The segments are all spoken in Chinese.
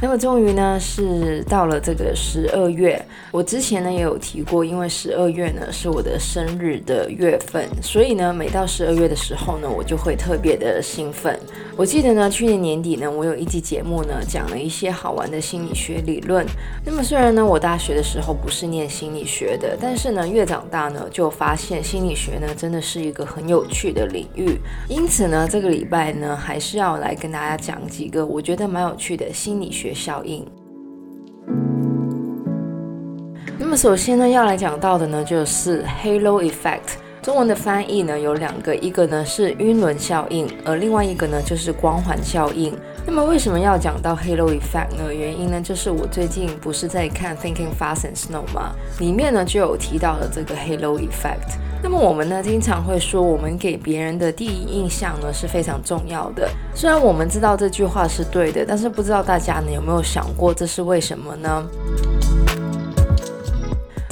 那么终于呢，是到了这个十二月。我之前呢也有提过，因为十二月呢是我的生日的月份，所以呢每到十二月的时候呢，我就会特别的兴奋。我记得呢去年年底呢，我有一集节目呢讲了一些好玩的心理学理论。那么虽然呢我大学的时候不是念心理学的，但是呢越长大呢就发现心理学呢真的是一个很有趣的领域。因此呢这个礼拜呢还是要来跟大家讲几个我觉得蛮有趣的心理学。效应。那么首先呢，要来讲到的呢，就是 Halo Effect。中文的翻译呢有两个，一个呢是晕轮效应，而另外一个呢就是光环效应。那么为什么要讲到 Halo Effect 呢？原因呢就是我最近不是在看 Thinking Fast and Slow 吗？里面呢就有提到了这个 Halo Effect。那么我们呢，经常会说，我们给别人的第一印象呢是非常重要的。虽然我们知道这句话是对的，但是不知道大家呢有没有想过，这是为什么呢？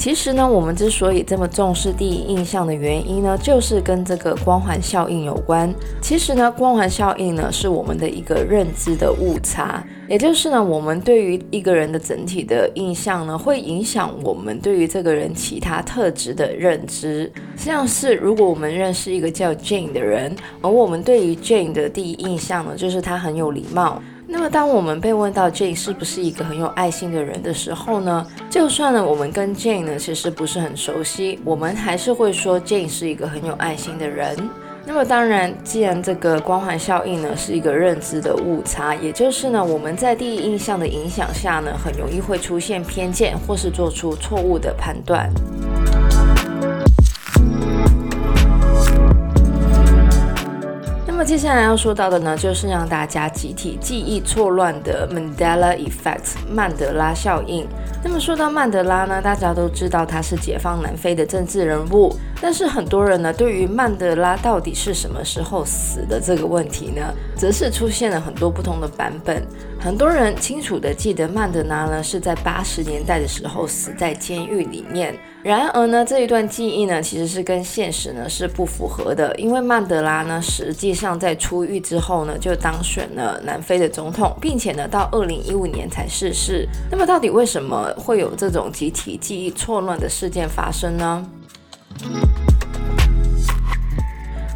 其实呢，我们之所以这么重视第一印象的原因呢，就是跟这个光环效应有关。其实呢，光环效应呢，是我们的一个认知的误差，也就是呢，我们对于一个人的整体的印象呢，会影响我们对于这个人其他特质的认知。像是如果我们认识一个叫 Jane 的人，而我们对于 Jane 的第一印象呢，就是他很有礼貌。那么，当我们被问到 Jane 是不是一个很有爱心的人的时候呢，就算呢我们跟 Jane 呢其实不是很熟悉，我们还是会说 Jane 是一个很有爱心的人。那么当然，既然这个光环效应呢是一个认知的误差，也就是呢我们在第一印象的影响下呢，很容易会出现偏见或是做出错误的判断。接下来要说到的呢，就是让大家集体记忆错乱的 Mandela Effect 曼德拉效应。那么说到曼德拉呢，大家都知道他是解放南非的政治人物，但是很多人呢，对于曼德拉到底是什么时候死的这个问题呢，则是出现了很多不同的版本。很多人清楚地记得曼德拉呢是在八十年代的时候死在监狱里面。然而呢，这一段记忆呢其实是跟现实呢是不符合的，因为曼德拉呢实际上在出狱之后呢就当选了南非的总统，并且呢到二零一五年才逝世。那么到底为什么会有这种集体记忆错乱的事件发生呢？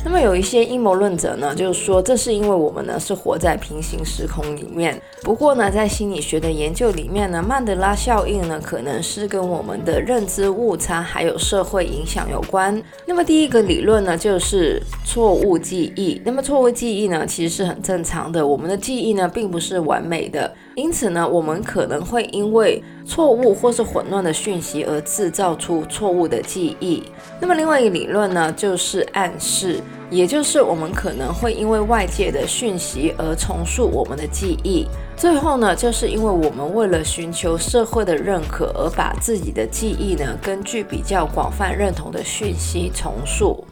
那么有一些阴谋论者呢，就是说这是因为我们呢是活在平行时空里面。不过呢，在心理学的研究里面呢，曼德拉效应呢可能是跟我们的认知误差还有社会影响有关。那么第一个理论呢，就是错误记忆。那么错误记忆呢，其实是很正常的。我们的记忆呢，并不是完美的，因此呢，我们可能会因为错误或是混乱的讯息而制造出错误的记忆。那么另外一个理论呢，就是暗示。也就是我们可能会因为外界的讯息而重塑我们的记忆，最后呢，就是因为我们为了寻求社会的认可而把自己的记忆呢，根据比较广泛认同的讯息重塑。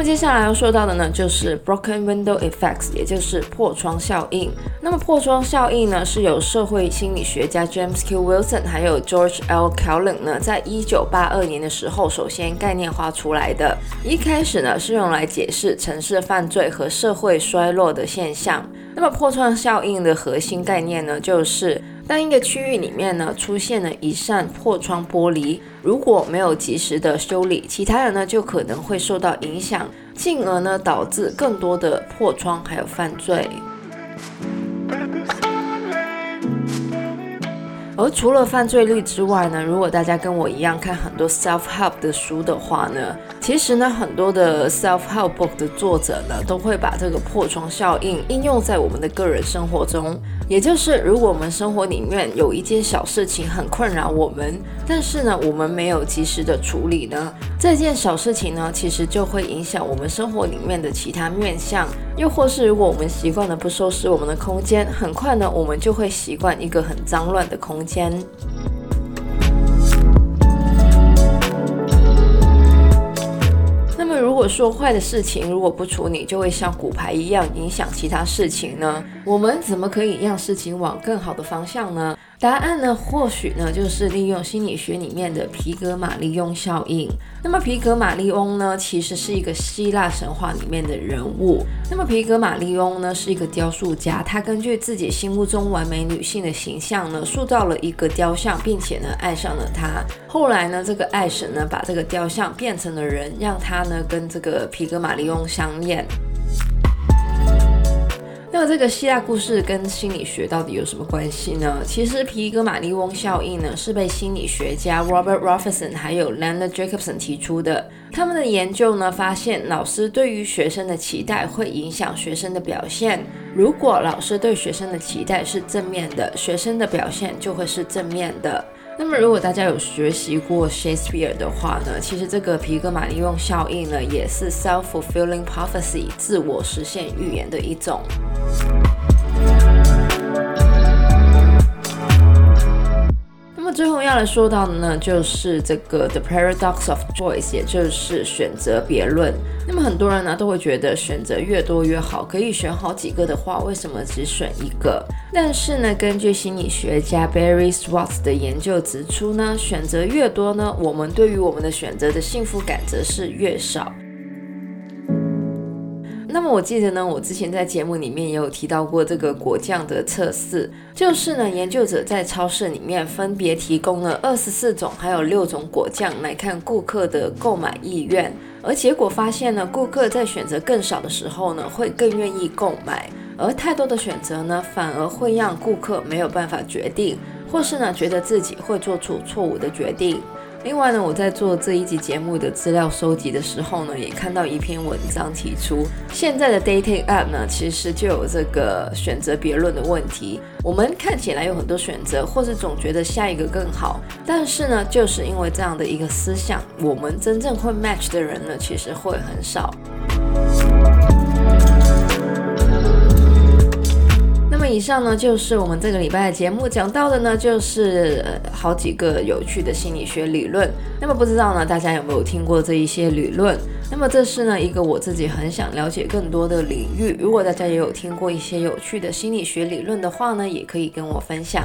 那接下来要说到的呢，就是 broken window effects，也就是破窗效应。那么破窗效应呢，是由社会心理学家 James Q. Wilson 还有 George L. Carlin 呢，在一九八二年的时候首先概念化出来的。一开始呢，是用来解释城市犯罪和社会衰落的现象。那么破窗效应的核心概念呢，就是。当一个区域里面呢，出现了一扇破窗玻璃，如果没有及时的修理，其他人呢就可能会受到影响，进而呢导致更多的破窗还有犯罪。而除了犯罪率之外呢，如果大家跟我一样看很多 self help 的书的话呢，其实呢很多的 self help book 的作者呢都会把这个破窗效应应用在我们的个人生活中。也就是，如果我们生活里面有一件小事情很困扰我们，但是呢，我们没有及时的处理呢，这件小事情呢，其实就会影响我们生活里面的其他面相。又或是，如果我们习惯了不收拾我们的空间，很快呢，我们就会习惯一个很脏乱的空间。果说坏的事情如果不处理，就会像骨牌一样影响其他事情呢？我们怎么可以让事情往更好的方向呢？答案呢，或许呢，就是利用心理学里面的皮格马利翁效应。那么皮格马利翁呢，其实是一个希腊神话里面的人物。那么皮格马利翁呢，是一个雕塑家，他根据自己心目中完美女性的形象呢，塑造了一个雕像，并且呢，爱上了她。后来呢，这个爱神呢，把这个雕像变成了人，让他呢，跟这个皮格马利翁相恋。那么这个希腊故事跟心理学到底有什么关系呢？其实皮格马利翁效应呢，是被心理学家 Robert Robertson 还有 Leonard Jacobson 提出的。他们的研究呢，发现老师对于学生的期待会影响学生的表现。如果老师对学生的期待是正面的，学生的表现就会是正面的。那么，如果大家有学习过 Shakespeare 的话呢，其实这个皮格马利翁效应呢，也是 self-fulfilling prophecy 自我实现预言的一种。最后要来说到的呢，就是这个 The Paradox of Choice，也就是选择别论。那么很多人呢都会觉得选择越多越好，可以选好几个的话，为什么只选一个？但是呢，根据心理学家 Barry Swartz 的研究指出呢，选择越多呢，我们对于我们的选择的幸福感则是越少。那么我记得呢，我之前在节目里面也有提到过这个果酱的测试，就是呢，研究者在超市里面分别提供了二十四种还有六种果酱来看顾客的购买意愿，而结果发现呢，顾客在选择更少的时候呢，会更愿意购买，而太多的选择呢，反而会让顾客没有办法决定，或是呢，觉得自己会做出错误的决定。另外呢，我在做这一集节目的资料收集的时候呢，也看到一篇文章提出，现在的 dating app 呢，其实就有这个选择别论的问题。我们看起来有很多选择，或是总觉得下一个更好，但是呢，就是因为这样的一个思想，我们真正会 match 的人呢，其实会很少。那么以上呢，就是我们这个礼拜的节目讲到的呢，就是呃好几个有趣的心理学理论。那么不知道呢，大家有没有听过这一些理论？那么这是呢一个我自己很想了解更多的领域。如果大家也有听过一些有趣的心理学理论的话呢，也可以跟我分享。